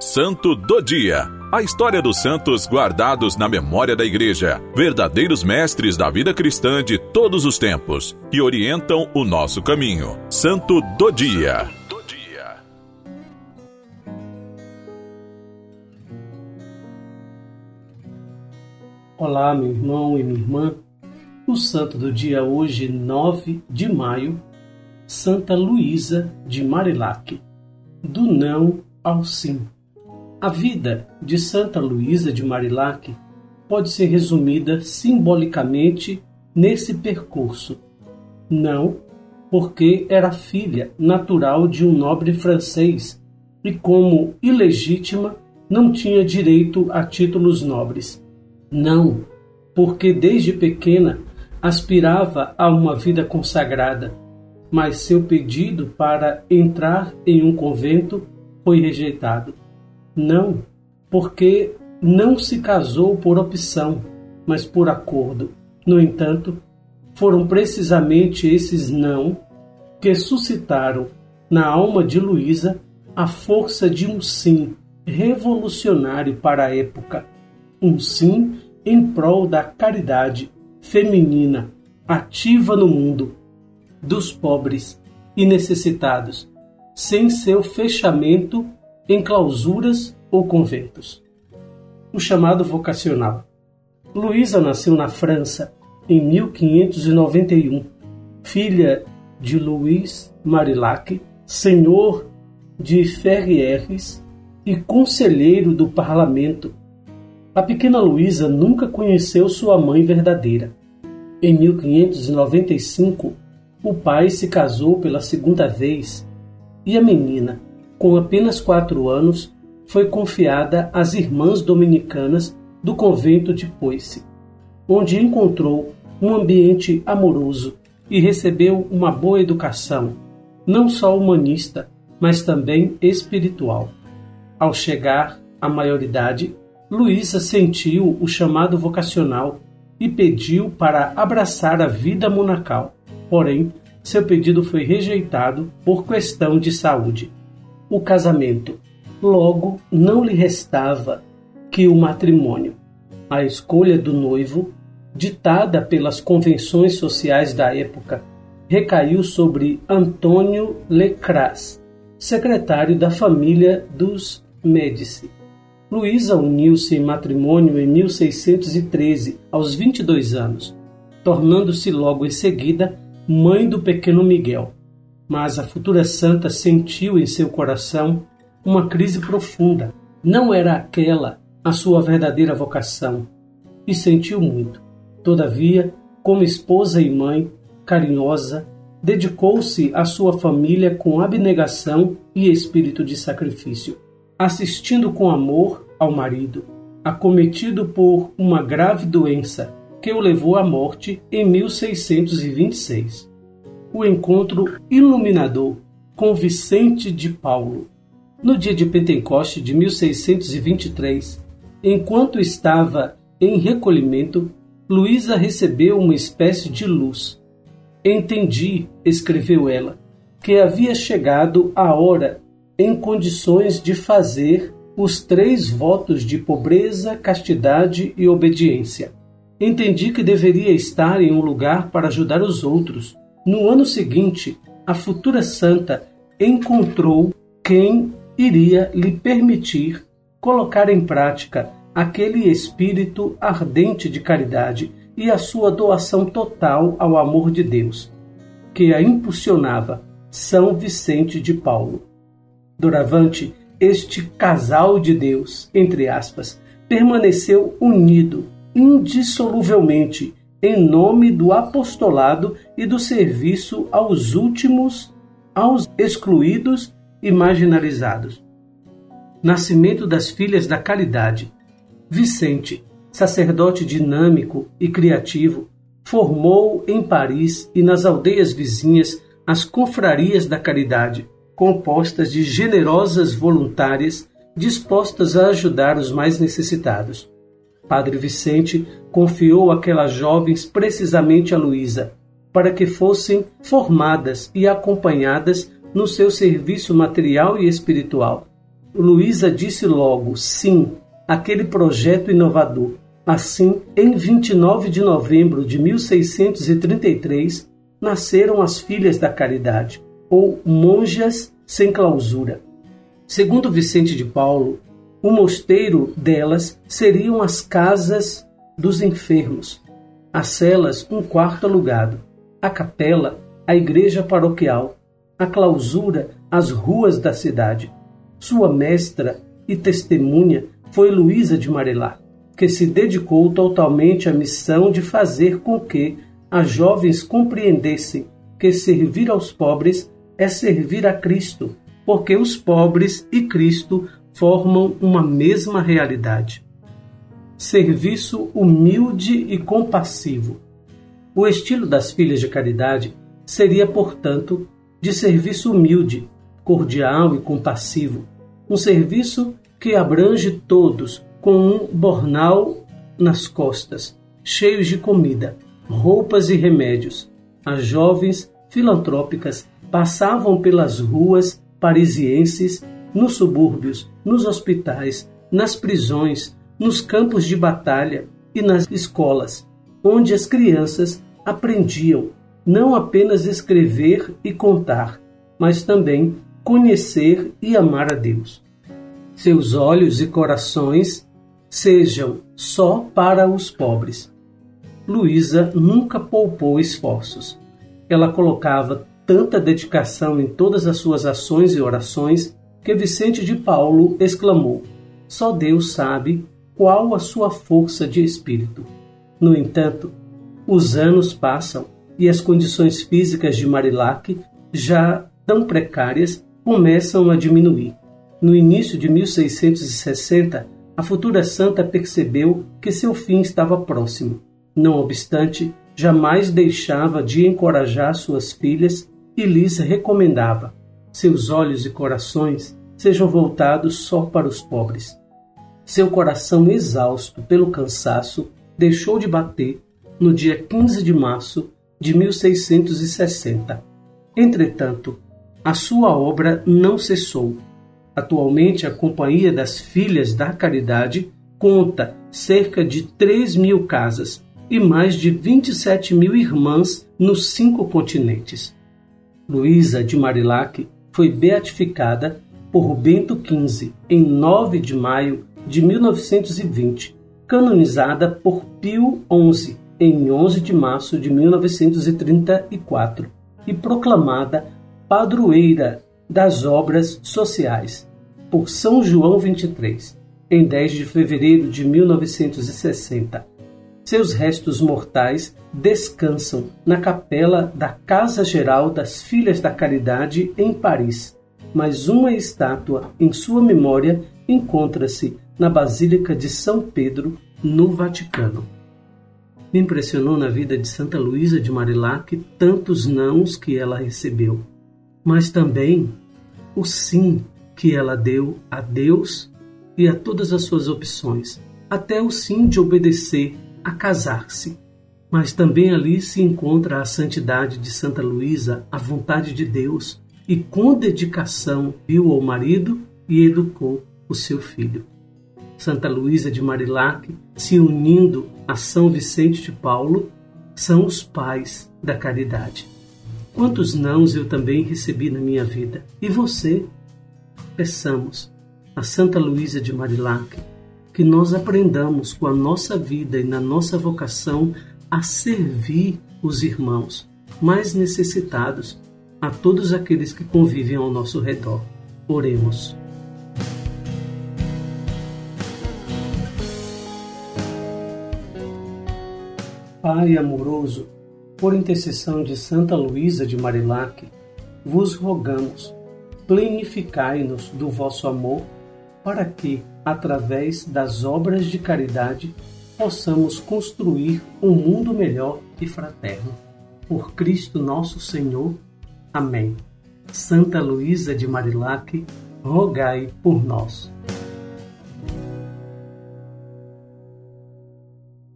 Santo do Dia. A história dos santos guardados na memória da Igreja, verdadeiros mestres da vida cristã de todos os tempos, que orientam o nosso caminho. Santo do Dia. Olá, meu irmão e minha irmã. O santo do dia hoje, 9 de maio, Santa Luísa de Marilac. Do não ao sim. A vida de Santa Luísa de Marilac pode ser resumida simbolicamente nesse percurso. Não, porque era filha natural de um nobre francês e, como ilegítima, não tinha direito a títulos nobres. Não, porque desde pequena aspirava a uma vida consagrada, mas seu pedido para entrar em um convento foi rejeitado. Não, porque não se casou por opção, mas por acordo. No entanto, foram precisamente esses não que suscitaram na alma de Luísa a força de um sim revolucionário para a época um sim em prol da caridade feminina ativa no mundo, dos pobres e necessitados, sem seu fechamento em clausuras ou conventos. O chamado vocacional. Luísa nasceu na França em 1591, filha de Louis Marillac, senhor de Ferrieres e conselheiro do parlamento a pequena Luísa nunca conheceu sua mãe verdadeira. Em 1595, o pai se casou pela segunda vez e a menina, com apenas quatro anos, foi confiada às irmãs dominicanas do convento de Poisse, onde encontrou um ambiente amoroso e recebeu uma boa educação, não só humanista, mas também espiritual. Ao chegar à maioridade, Luísa sentiu o chamado vocacional e pediu para abraçar a vida monacal. Porém, seu pedido foi rejeitado por questão de saúde. O casamento. Logo, não lhe restava que o matrimônio. A escolha do noivo, ditada pelas convenções sociais da época, recaiu sobre Antônio Lecras, secretário da família dos Médici. Luísa uniu-se em matrimônio em 1613, aos 22 anos, tornando-se logo em seguida mãe do pequeno Miguel. Mas a futura santa sentiu em seu coração uma crise profunda. Não era aquela a sua verdadeira vocação e sentiu muito. Todavia, como esposa e mãe, carinhosa, dedicou-se à sua família com abnegação e espírito de sacrifício assistindo com amor ao marido, acometido por uma grave doença que o levou à morte em 1626. O encontro iluminador com Vicente de Paulo. No dia de Pentecoste de 1623, enquanto estava em recolhimento, Luísa recebeu uma espécie de luz. Entendi, escreveu ela, que havia chegado a hora em condições de fazer os três votos de pobreza, castidade e obediência. Entendi que deveria estar em um lugar para ajudar os outros. No ano seguinte, a futura santa encontrou quem iria lhe permitir colocar em prática aquele espírito ardente de caridade e a sua doação total ao amor de Deus, que a impulsionava, São Vicente de Paulo. Doravante, este casal de Deus, entre aspas, permaneceu unido indissoluvelmente em nome do apostolado e do serviço aos últimos, aos excluídos e marginalizados. Nascimento das Filhas da Caridade. Vicente, sacerdote dinâmico e criativo, formou em Paris e nas aldeias vizinhas as confrarias da caridade compostas de generosas voluntárias dispostas a ajudar os mais necessitados. Padre Vicente confiou aquelas jovens precisamente a Luísa, para que fossem formadas e acompanhadas no seu serviço material e espiritual. Luísa disse logo sim àquele projeto inovador. Assim, em 29 de novembro de 1633, nasceram as Filhas da Caridade, ou monjas sem clausura. Segundo Vicente de Paulo, o mosteiro delas seriam as casas dos enfermos, as celas um quarto alugado, a capela a igreja paroquial, a clausura as ruas da cidade. Sua mestra e testemunha foi Luísa de Marilac, que se dedicou totalmente à missão de fazer com que as jovens compreendessem que servir aos pobres é servir a Cristo, porque os pobres e Cristo formam uma mesma realidade. Serviço humilde e compassivo. O estilo das filhas de caridade seria, portanto, de serviço humilde, cordial e compassivo, um serviço que abrange todos com um bornal nas costas, cheios de comida, roupas e remédios. As jovens filantrópicas passavam pelas ruas parisienses, nos subúrbios, nos hospitais, nas prisões, nos campos de batalha e nas escolas, onde as crianças aprendiam não apenas escrever e contar, mas também conhecer e amar a Deus. Seus olhos e corações sejam só para os pobres. Luísa nunca poupou esforços. Ela colocava tanta dedicação em todas as suas ações e orações que Vicente de Paulo exclamou: Só Deus sabe qual a sua força de espírito. No entanto, os anos passam e as condições físicas de Marilac, já tão precárias, começam a diminuir. No início de 1660, a futura santa percebeu que seu fim estava próximo. Não obstante, jamais deixava de encorajar suas filhas e lhes recomendava: seus olhos e corações sejam voltados só para os pobres. Seu coração exausto pelo cansaço deixou de bater no dia 15 de março de 1660. Entretanto, a sua obra não cessou. Atualmente, a Companhia das Filhas da Caridade conta cerca de 3 mil casas e mais de 27 mil irmãs nos cinco continentes. Luísa de Marilac foi beatificada por Bento XV em 9 de maio de 1920, canonizada por Pio XI em 11 de março de 1934 e proclamada padroeira das obras sociais por São João XXIII em 10 de fevereiro de 1960 seus restos mortais descansam na capela da Casa Geral das Filhas da Caridade em Paris, mas uma estátua em sua memória encontra-se na Basílica de São Pedro, no Vaticano. Me impressionou na vida de Santa Luísa de Marilac tantos nãos que ela recebeu, mas também o sim que ela deu a Deus e a todas as suas opções, até o sim de obedecer a casar-se. Mas também ali se encontra a santidade de Santa Luísa, a vontade de Deus, e com dedicação viu ao marido e educou o seu filho. Santa Luísa de Marilac, se unindo a São Vicente de Paulo, são os pais da caridade. Quantos nãos eu também recebi na minha vida. E você? Peçamos a Santa Luísa de Marilac que nós aprendamos com a nossa vida e na nossa vocação a servir os irmãos mais necessitados, a todos aqueles que convivem ao nosso redor. Oremos. Pai amoroso, por intercessão de Santa Luísa de Marilac, vos rogamos, plenificai-nos do vosso amor para que, através das obras de caridade, possamos construir um mundo melhor e fraterno. Por Cristo nosso Senhor. Amém. Santa Luísa de Marilac, rogai por nós.